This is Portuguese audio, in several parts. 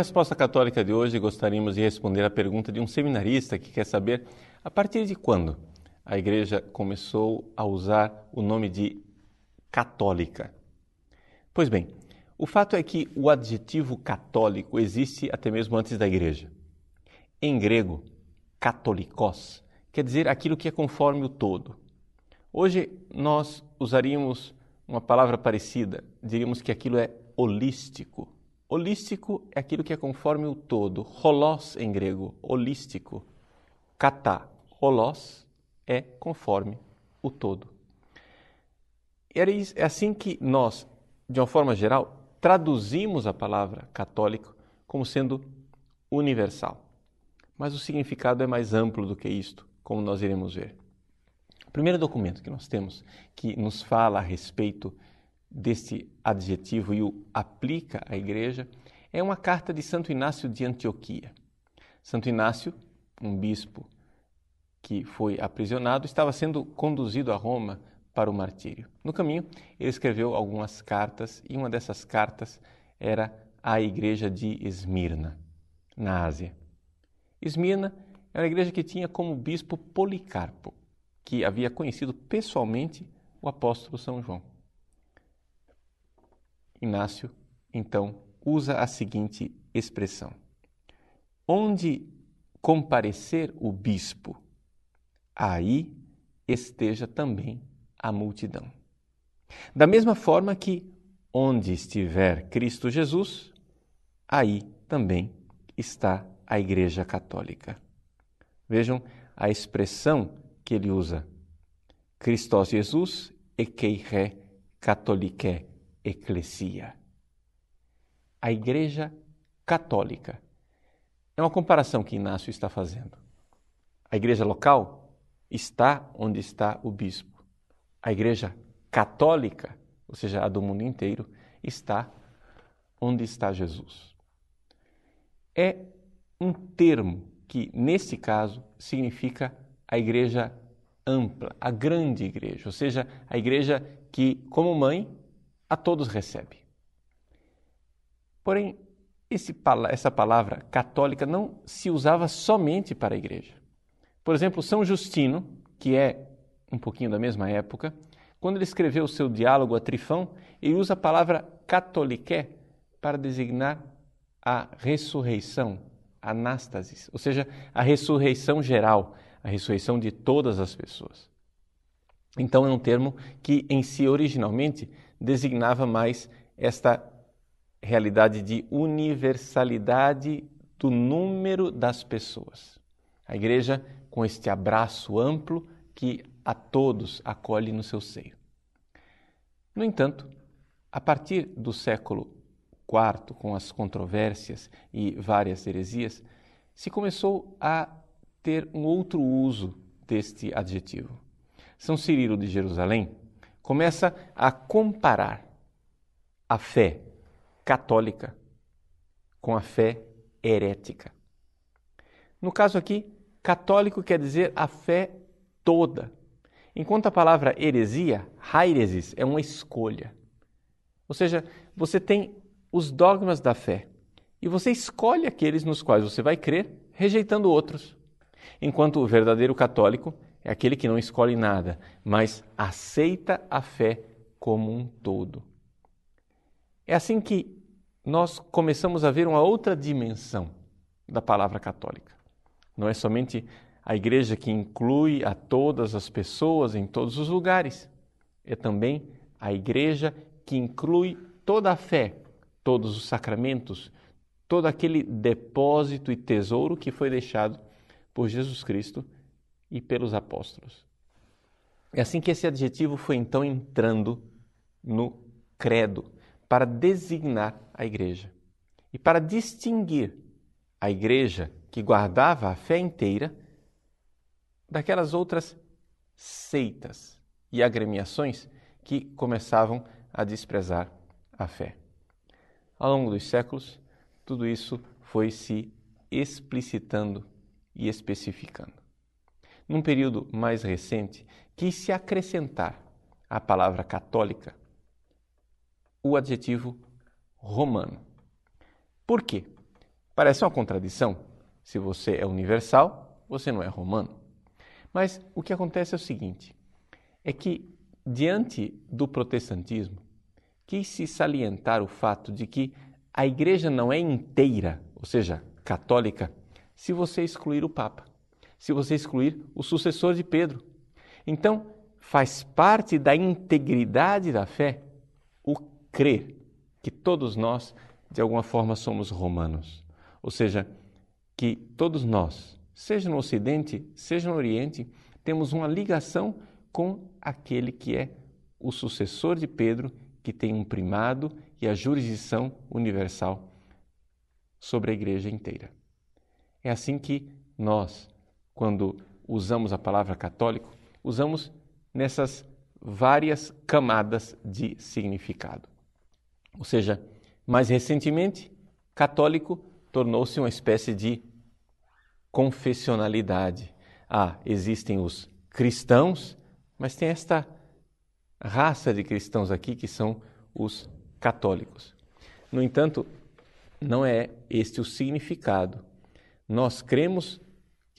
Resposta Católica de hoje, gostaríamos de responder a pergunta de um seminarista que quer saber a partir de quando a Igreja começou a usar o nome de católica. Pois bem, o fato é que o adjetivo católico existe até mesmo antes da Igreja. Em grego, katolikos quer dizer aquilo que é conforme o todo. Hoje nós usaríamos uma palavra parecida, diríamos que aquilo é holístico. Holístico é aquilo que é conforme o todo. Holos em grego, holístico. Kata, holos, é conforme o todo. É assim que nós, de uma forma geral, traduzimos a palavra católico como sendo universal. Mas o significado é mais amplo do que isto, como nós iremos ver. O primeiro documento que nós temos que nos fala a respeito deste adjetivo e o aplica à igreja é uma carta de Santo Inácio de Antioquia. Santo Inácio, um bispo que foi aprisionado, estava sendo conduzido a Roma para o martírio. No caminho, ele escreveu algumas cartas e uma dessas cartas era à igreja de Esmirna, na Ásia. Esmirna era a igreja que tinha como bispo Policarpo, que havia conhecido pessoalmente o apóstolo São João. Inácio, então, usa a seguinte expressão: Onde comparecer o bispo, aí esteja também a multidão. Da mesma forma que onde estiver Cristo Jesus, aí também está a Igreja Católica. Vejam a expressão que ele usa: Christos Jesus ekeiche catholique ecclesia. A Igreja Católica. É uma comparação que Inácio está fazendo. A igreja local está onde está o bispo. A igreja católica, ou seja, a do mundo inteiro, está onde está Jesus. É um termo que, nesse caso, significa a igreja ampla, a grande igreja, ou seja, a igreja que, como mãe, a todos recebe. Porém, esse, essa palavra católica não se usava somente para a igreja. Por exemplo, São Justino, que é um pouquinho da mesma época, quando ele escreveu o seu diálogo a Trifão, ele usa a palavra catolique para designar a ressurreição, anástasis, ou seja, a ressurreição geral, a ressurreição de todas as pessoas. Então é um termo que em si originalmente designava mais esta realidade de universalidade do número das pessoas. A igreja com este abraço amplo que a todos acolhe no seu seio. No entanto, a partir do século IV, com as controvérsias e várias heresias, se começou a ter um outro uso deste adjetivo. São Cirilo de Jerusalém começa a comparar a fé católica com a fé herética. No caso aqui, católico quer dizer a fé toda, enquanto a palavra heresia, hairesis, é uma escolha. Ou seja, você tem os dogmas da fé e você escolhe aqueles nos quais você vai crer, rejeitando outros. Enquanto o verdadeiro católico é aquele que não escolhe nada, mas aceita a fé como um todo. É assim que nós começamos a ver uma outra dimensão da palavra católica. Não é somente a igreja que inclui a todas as pessoas em todos os lugares, é também a igreja que inclui toda a fé, todos os sacramentos, todo aquele depósito e tesouro que foi deixado por Jesus Cristo e pelos apóstolos. É assim que esse adjetivo foi então entrando no credo para designar a igreja e para distinguir a igreja que guardava a fé inteira daquelas outras seitas e agremiações que começavam a desprezar a fé. Ao longo dos séculos, tudo isso foi se explicitando e especificando. Num período mais recente, quis se acrescentar à palavra católica o adjetivo romano. Por quê? Parece uma contradição. Se você é universal, você não é romano. Mas o que acontece é o seguinte: é que, diante do protestantismo, quis se salientar o fato de que a igreja não é inteira, ou seja, católica, se você excluir o Papa, se você excluir o sucessor de Pedro. Então, faz parte da integridade da fé o crer que todos nós, de alguma forma, somos romanos. Ou seja, que todos nós, seja no Ocidente, seja no Oriente, temos uma ligação com aquele que é o sucessor de Pedro, que tem um primado e a jurisdição universal sobre a igreja inteira. É assim que nós, quando usamos a palavra católico, usamos nessas várias camadas de significado. Ou seja, mais recentemente, católico tornou-se uma espécie de confessionalidade. Ah, existem os cristãos, mas tem esta raça de cristãos aqui que são os católicos. No entanto, não é este o significado. Nós cremos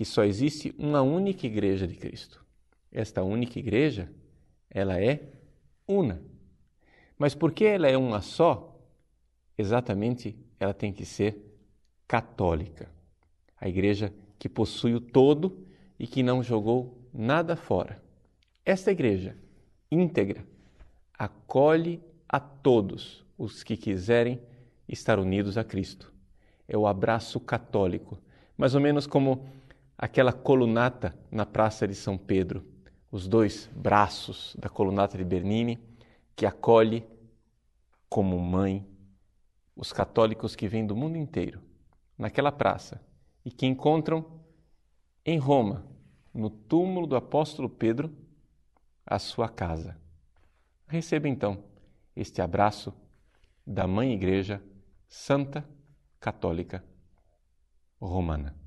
que só existe uma única igreja de Cristo. Esta única igreja, ela é una. Mas porque ela é uma só, exatamente ela tem que ser católica. A igreja que possui o todo e que não jogou nada fora. Esta igreja íntegra acolhe a todos os que quiserem estar unidos a Cristo. É o abraço católico, mais ou menos como aquela colunata na Praça de São Pedro, os dois braços da colunata de Bernini, que acolhe como mãe os católicos que vêm do mundo inteiro naquela praça e que encontram em Roma, no túmulo do apóstolo Pedro, a sua casa. Receba então este abraço da Mãe Igreja Santa Católica Romana.